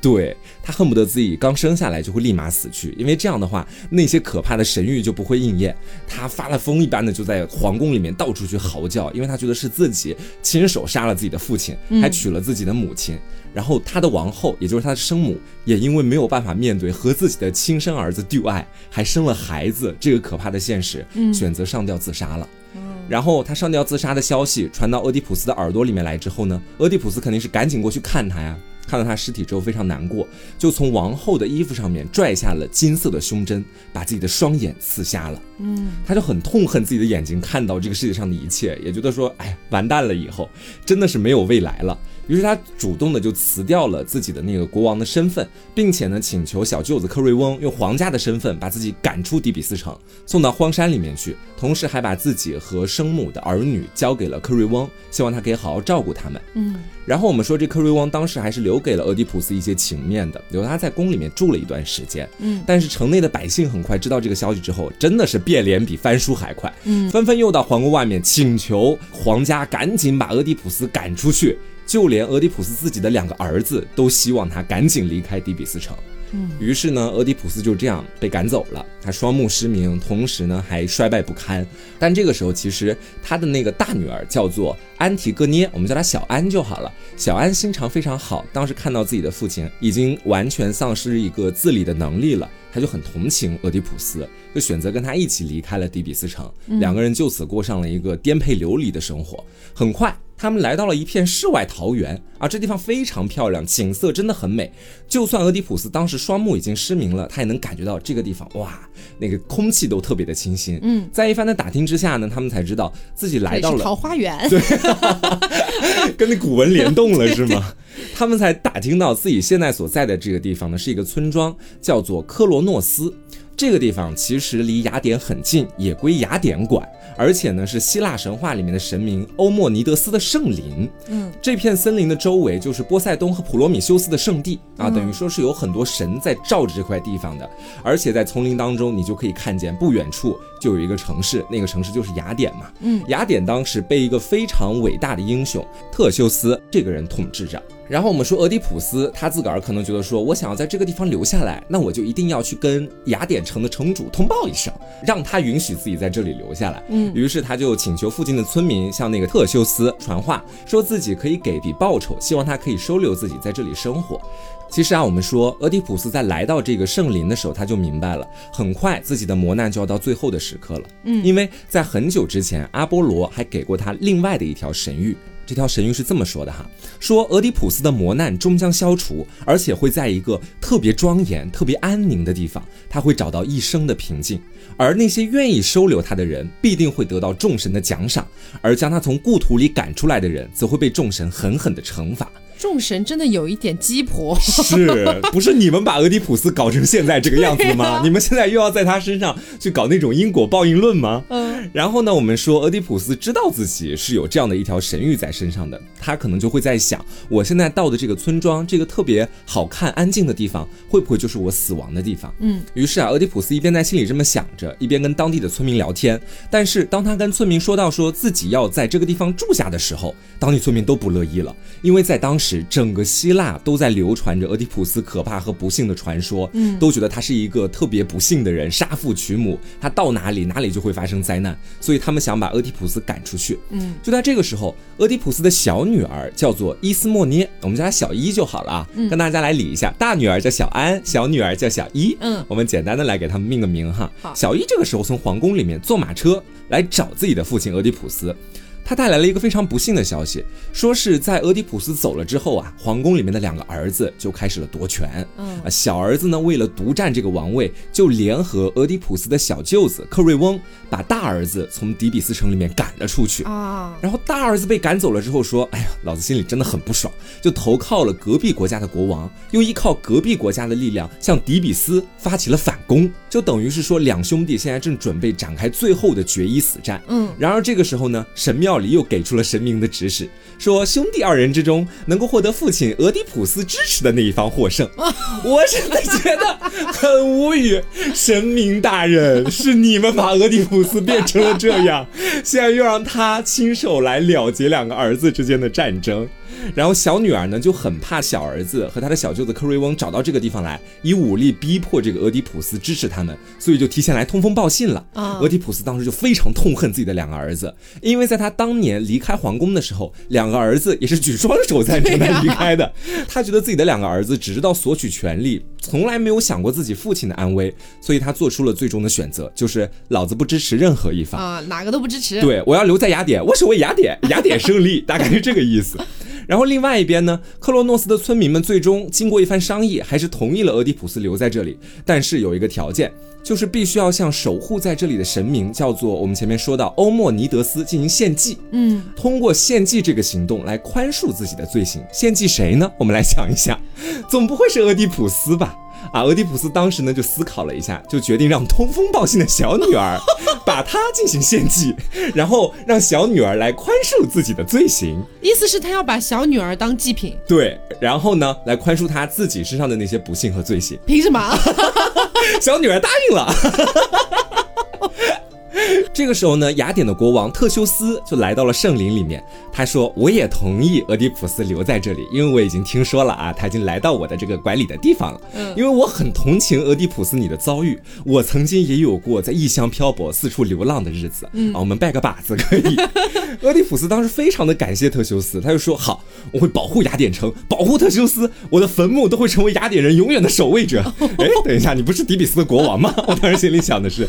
对他恨不得自己刚生下来就会立马死去，因为这样的话，那些可怕的神谕就不会应验。他发了疯一般的就在皇宫里面到处去嚎叫，因为他觉得是自己亲手杀了自己的父亲，还娶了自己的母亲。然后他的王后，也就是他的生母，也因为没有办法面对和自己的亲生儿子丢爱，还生了孩子这个可怕的现实，选择上吊自杀了。然后他上吊自杀的消息传到俄狄浦斯的耳朵里面来之后呢，俄狄浦斯肯定是赶紧过去看他呀。看到他尸体之后非常难过，就从王后的衣服上面拽下了金色的胸针，把自己的双眼刺瞎了。嗯，他就很痛恨自己的眼睛看到这个世界上的一切，也觉得说，哎，完蛋了，以后真的是没有未来了。于是他主动的就辞掉了自己的那个国王的身份，并且呢，请求小舅子克瑞翁用皇家的身份把自己赶出底比斯城，送到荒山里面去，同时还把自己和生母的儿女交给了克瑞翁，希望他可以好好照顾他们。嗯，然后我们说这克瑞翁当时还是留给了俄狄浦斯一些情面的，留他在宫里面住了一段时间。嗯，但是城内的百姓很快知道这个消息之后，真的是变脸比翻书还快，嗯，纷纷又到皇宫外面请求皇家赶紧把俄狄浦斯赶出去。就连俄狄浦斯自己的两个儿子都希望他赶紧离开底比斯城。嗯，于是呢，俄狄浦斯就这样被赶走了。他双目失明，同时呢还衰败不堪。但这个时候，其实他的那个大女儿叫做安提戈涅，我们叫她小安就好了。小安心肠非常好，当时看到自己的父亲已经完全丧失一个自理的能力了，他就很同情俄狄浦斯，就选择跟他一起离开了底比斯城。两个人就此过上了一个颠沛流离的生活。很快。他们来到了一片世外桃源啊，这地方非常漂亮，景色真的很美。就算俄狄浦斯当时双目已经失明了，他也能感觉到这个地方哇，那个空气都特别的清新。嗯，在一番的打听之下呢，他们才知道自己来到了桃花源，对，跟那古文联动了是吗？他们才打听到自己现在所在的这个地方呢，是一个村庄，叫做科罗诺斯。这个地方其实离雅典很近，也归雅典管。而且呢，是希腊神话里面的神明欧莫尼德斯的圣林。嗯，这片森林的周围就是波塞冬和普罗米修斯的圣地啊，等于说是有很多神在罩着这块地方的。而且在丛林当中，你就可以看见不远处就有一个城市，那个城市就是雅典嘛。嗯，雅典当时被一个非常伟大的英雄特修斯这个人统治着。然后我们说俄狄浦斯，他自个儿可能觉得说，我想要在这个地方留下来，那我就一定要去跟雅典城的城主通报一声，让他允许自己在这里留下来。嗯，于是他就请求附近的村民向那个特修斯传话，说自己可以给笔报酬，希望他可以收留自己在这里生活。其实啊，我们说俄狄浦斯在来到这个圣林的时候，他就明白了，很快自己的磨难就要到最后的时刻了。嗯，因为在很久之前，阿波罗还给过他另外的一条神谕。这条神谕是这么说的哈，说俄狄浦斯的磨难终将消除，而且会在一个特别庄严、特别安宁的地方，他会找到一生的平静。而那些愿意收留他的人，必定会得到众神的奖赏；而将他从故土里赶出来的人，则会被众神狠狠的惩罚。众神真的有一点鸡婆，是不是你们把俄狄浦斯搞成现在这个样子吗？你们现在又要在他身上去搞那种因果报应论吗？嗯，然后呢，我们说俄狄浦斯知道自己是有这样的一条神谕在身上的，他可能就会在想，我现在到的这个村庄，这个特别好看、安静的地方，会不会就是我死亡的地方？嗯，于是啊，俄狄浦斯一边在心里这么想着，一边跟当地的村民聊天。但是当他跟村民说到说自己要在这个地方住下的时候，当地村民都不乐意了，因为在当时。整个希腊都在流传着俄狄浦斯可怕和不幸的传说，嗯，都觉得他是一个特别不幸的人，杀父娶母，他到哪里哪里就会发生灾难，所以他们想把俄狄浦斯赶出去。嗯，就在这个时候，俄狄浦斯的小女儿叫做伊斯莫涅，我们叫她小伊就好了啊，跟大家来理一下，大女儿叫小安，小女儿叫小伊，嗯，我们简单的来给他们命个名哈。小伊这个时候从皇宫里面坐马车来找自己的父亲俄狄浦斯。他带来了一个非常不幸的消息，说是在俄狄浦斯走了之后啊，皇宫里面的两个儿子就开始了夺权。嗯，啊，小儿子呢为了独占这个王位，就联合俄狄浦斯的小舅子克瑞翁，把大儿子从底比斯城里面赶了出去。啊，然后大儿子被赶走了之后说：“哎呀，老子心里真的很不爽，就投靠了隔壁国家的国王，又依靠隔壁国家的力量向底比斯发起了反攻，就等于是说两兄弟现在正准备展开最后的决一死战。嗯，然而这个时候呢，神庙。”里又给出了神明的指示，说兄弟二人之中能够获得父亲俄狄浦斯支持的那一方获胜。我真的觉得很无语，神明大人是你们把俄狄浦斯变成了这样，现在又让他亲手来了结两个儿子之间的战争。然后小女儿呢就很怕小儿子和他的小舅子克瑞翁找到这个地方来，以武力逼迫这个俄狄浦斯支持他们，所以就提前来通风报信了。啊，俄狄浦斯当时就非常痛恨自己的两个儿子，因为在他当年离开皇宫的时候，两个儿子也是举双手赞成他离开的。他觉得自己的两个儿子只知道索取权利，从来没有想过自己父亲的安危，所以他做出了最终的选择，就是老子不支持任何一方啊，哪个都不支持。对，我要留在雅典，我守卫雅典，雅典胜利，大概是这个意思。然后另外一边呢，克洛诺斯的村民们最终经过一番商议，还是同意了俄狄浦斯留在这里，但是有一个条件。就是必须要向守护在这里的神明，叫做我们前面说到欧莫尼德斯进行献祭，嗯，通过献祭这个行动来宽恕自己的罪行。献祭谁呢？我们来想一下，总不会是俄狄浦斯吧？啊，俄狄浦斯当时呢就思考了一下，就决定让通风报信的小女儿 把她进行献祭，然后让小女儿来宽恕自己的罪行。意思是，他要把小女儿当祭品。对，然后呢，来宽恕他自己身上的那些不幸和罪行。凭什么？小女儿答应了。这个时候呢，雅典的国王特修斯就来到了圣林里面。他说：“我也同意俄狄浦斯留在这里，因为我已经听说了啊，他已经来到我的这个管理的地方了。嗯，因为我很同情俄狄浦斯你的遭遇，我曾经也有过在异乡漂泊、四处流浪的日子。嗯，啊，我们拜个把子可以。俄狄浦斯当时非常的感谢特修斯，他就说：好，我会保护雅典城，保护特修斯，我的坟墓都会成为雅典人永远的守卫者。哎，等一下，你不是底比斯的国王吗？我当时心里想的是，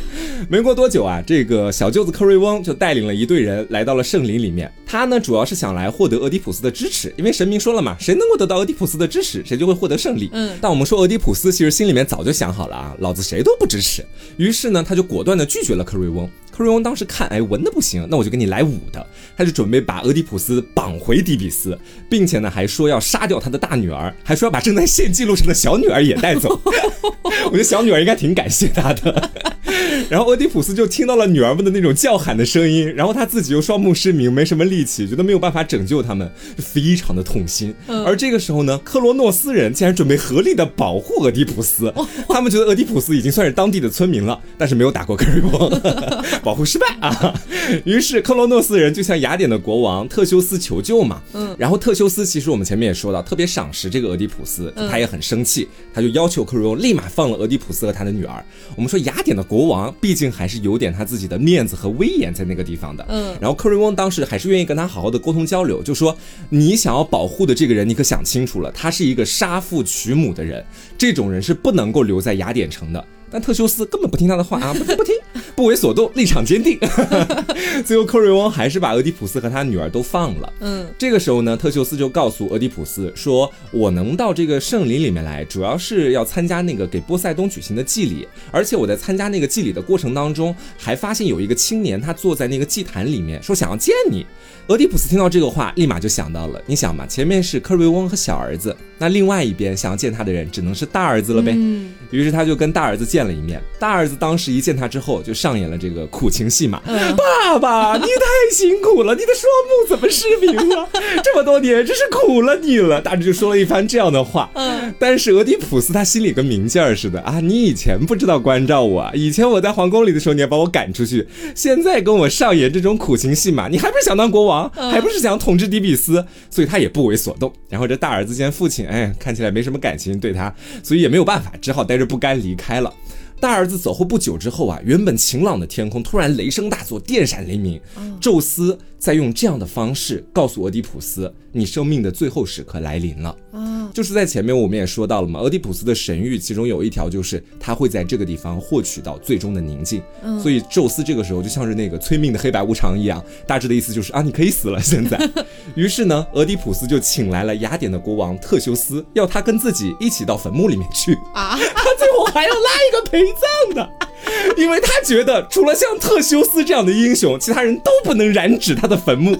没过多久啊，这个小舅子克瑞翁就带领了一队人来到了圣林里面，他呢主。要是想来获得俄狄浦斯的支持，因为神明说了嘛，谁能够得到俄狄浦斯的支持，谁就会获得胜利。嗯，但我们说俄狄浦斯其实心里面早就想好了啊，老子谁都不支持。于是呢，他就果断的拒绝了克瑞翁。克瑞翁当时看，哎，文的不行，那我就给你来武的。他就准备把俄狄浦斯绑回底比斯，并且呢，还说要杀掉他的大女儿，还说要把正在献祭路上的小女儿也带走。我觉得小女儿应该挺感谢他的。然后俄狄浦斯就听到了女儿们的那种叫喊的声音，然后他自己又双目失明，没什么力气，觉得没有办法拯救他们，就非常的痛心。而这个时候呢，克罗诺斯人竟然准备合力的保护俄狄浦斯，他们觉得俄狄浦斯已经算是当地的村民了，但是没有打过克瑞翁。保护失败啊！于是克罗诺斯人就向雅典的国王特修斯求救嘛。嗯，然后特修斯其实我们前面也说到，特别赏识这个俄狄浦斯，他也很生气，他就要求克瑞翁立马放了俄狄浦斯和他的女儿。我们说雅典的国王毕竟还是有点他自己的面子和威严在那个地方的。嗯，然后克瑞翁当时还是愿意跟他好好的沟通交流，就说你想要保护的这个人，你可想清楚了，他是一个杀父娶母的人，这种人是不能够留在雅典城的。但特修斯根本不听他的话啊，不听不听，不为所动，立场坚定。最后，克瑞翁还是把俄狄浦斯和他女儿都放了。嗯，这个时候呢，特修斯就告诉俄狄浦斯说：“我能到这个圣林里面来，主要是要参加那个给波塞冬举行的祭礼。而且我在参加那个祭礼的过程当中，还发现有一个青年，他坐在那个祭坛里面，说想要见你。”俄狄浦斯听到这个话，立马就想到了，你想嘛，前面是克瑞翁和小儿子，那另外一边想要见他的人，只能是大儿子了呗。嗯，于是他就跟大儿子见。了一面，大儿子当时一见他之后，就上演了这个苦情戏码。爸爸，你太辛苦了，你的双目怎么失明了？这么多年，真是苦了你了。大致就说了一番这样的话。嗯，但是俄狄浦斯他心里跟明镜似的啊，你以前不知道关照我，以前我在皇宫里的时候，你要把我赶出去，现在跟我上演这种苦情戏码，你还不是想当国王，还不是想统治底比斯？所以他也不为所动。然后这大儿子见父亲，哎，看起来没什么感情对他，所以也没有办法，只好带着不甘离开了。大儿子走后不久之后啊，原本晴朗的天空突然雷声大作，电闪雷鸣。宙斯在用这样的方式告诉俄狄浦斯。你生命的最后时刻来临了啊！就是在前面我们也说到了嘛，俄狄浦斯的神谕其中有一条就是他会在这个地方获取到最终的宁静。嗯，所以宙斯这个时候就像是那个催命的黑白无常一样，大致的意思就是啊，你可以死了现在。于是呢，俄狄浦斯就请来了雅典的国王特修斯，要他跟自己一起到坟墓里面去啊。他最后还要拉一个陪葬的，因为他觉得除了像特修斯这样的英雄，其他人都不能染指他的坟墓。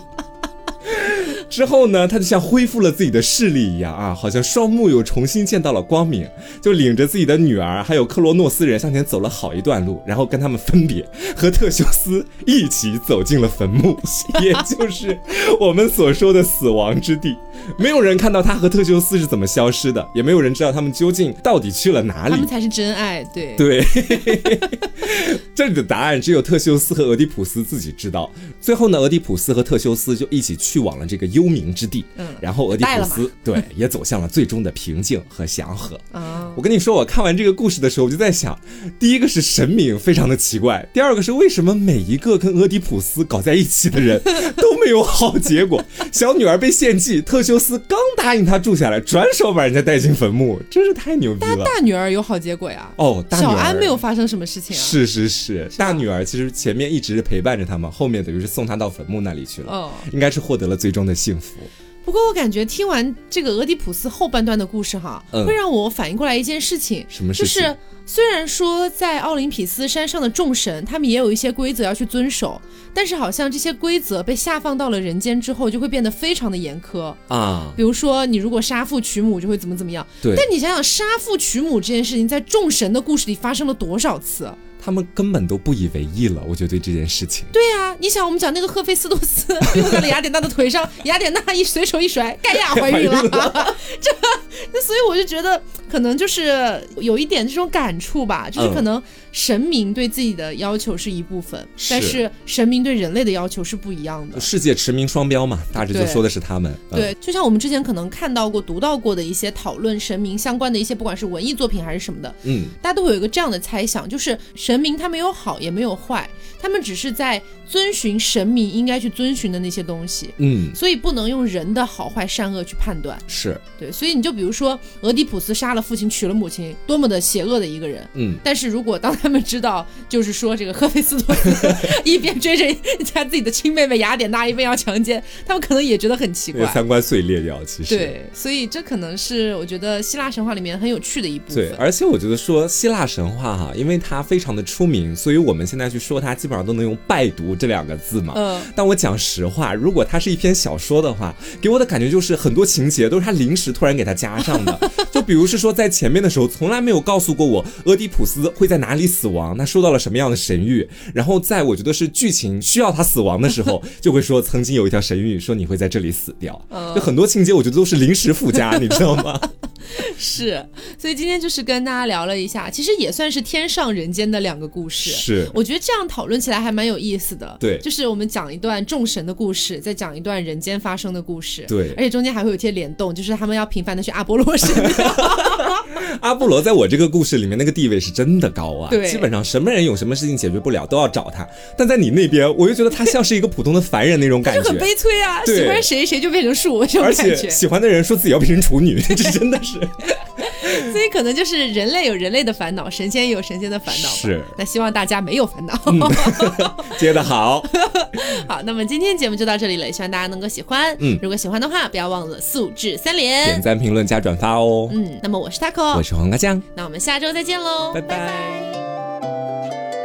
之后呢，他就像恢复了自己的视力一样啊，好像双目又重新见到了光明，就领着自己的女儿还有克罗诺斯人向前走了好一段路，然后跟他们分别，和特修斯一起走进了坟墓，也就是我们所说的死亡之地。没有人看到他和特修斯是怎么消失的，也没有人知道他们究竟到底去了哪里。他们才是真爱，对对。这里的答案只有特修斯和俄狄浦斯自己知道。最后呢，俄狄浦斯和特修斯就一起去往了这个幽。幽冥之地，嗯，然后俄狄浦斯对 也走向了最终的平静和祥和。啊，我跟你说，我看完这个故事的时候，我就在想，第一个是神明非常的奇怪，第二个是为什么每一个跟俄狄浦斯搞在一起的人 都没有好结果？小女儿被献祭，特修斯刚答应他住下来，转手把人家带进坟墓，真是太牛逼了。大女儿有好结果呀？哦，小安没有发生什么事情啊？是是是，大女儿其实前面一直陪伴着他们，后面等于是送她到坟墓那里去了。哦，应该是获得了最终的幸。幸福，不过我感觉听完这个俄狄浦斯后半段的故事哈，会让我反应过来一件事情，什么事情？就是虽然说在奥林匹斯山上的众神，他们也有一些规则要去遵守，但是好像这些规则被下放到了人间之后，就会变得非常的严苛啊。比如说，你如果杀父娶母，就会怎么怎么样。对。但你想想，杀父娶母这件事情，在众神的故事里发生了多少次？他们根本都不以为意了，我觉得对这件事情。对呀，你想我们讲那个赫菲斯托斯 用在了雅典娜的腿上，雅典娜一随手一甩，盖亚怀孕了。这那所以我就觉得可能就是有一点这种感触吧，就是可能。神明对自己的要求是一部分，但是神明对人类的要求是不一样的。世界驰名双标嘛，大致就说的是他们。对，就像我们之前可能看到过、读到过的一些讨论神明相关的一些，不管是文艺作品还是什么的，嗯，大家都会有一个这样的猜想，就是神明他没有好也没有坏，他们只是在遵循神明应该去遵循的那些东西。嗯，所以不能用人的好坏善恶去判断。是对，所以你就比如说俄狄浦斯杀了父亲娶了母亲，多么的邪恶的一个人。嗯，但是如果当他们知道，就是说这个赫菲斯托斯 一边追着他自己的亲妹妹雅典娜，一边要强奸，他们可能也觉得很奇怪，三观碎裂掉。其实对，所以这可能是我觉得希腊神话里面很有趣的一部分。对，而且我觉得说希腊神话哈，因为它非常的出名，所以我们现在去说它，基本上都能用拜读这两个字嘛。嗯。但我讲实话，如果它是一篇小说的话，给我的感觉就是很多情节都是他临时突然给他加上的。就比如是说，在前面的时候从来没有告诉过我俄狄浦斯会在哪里死亡，他受到了什么样的神谕？然后在我觉得是剧情需要他死亡的时候，就会说曾经有一条神谕说你会在这里死掉。就很多情节我觉得都是临时附加，你知道吗？是，所以今天就是跟大家聊了一下，其实也算是天上人间的两个故事。是，我觉得这样讨论起来还蛮有意思的。对，就是我们讲一段众神的故事，再讲一段人间发生的故事。对，而且中间还会有一些联动，就是他们要频繁的去阿波罗神。阿波罗在我这个故事里面那个地位是真的高啊，对，基本上什么人有什么事情解决不了都要找他。但在你那边，我就觉得他像是一个普通的凡人那种感觉，就很悲催啊。喜欢谁谁就变成树，而且喜欢的人说自己要变成处女，这真的是。所以可能就是人类有人类的烦恼，神仙也有神仙的烦恼。是，那希望大家没有烦恼。接的好，好，那么今天节目就到这里了，希望大家能够喜欢。嗯，如果喜欢的话，不要忘了素质三连，点赞、评论、加转发哦。嗯，那么我是 taco，我是黄瓜酱，那我们下周再见喽，拜拜。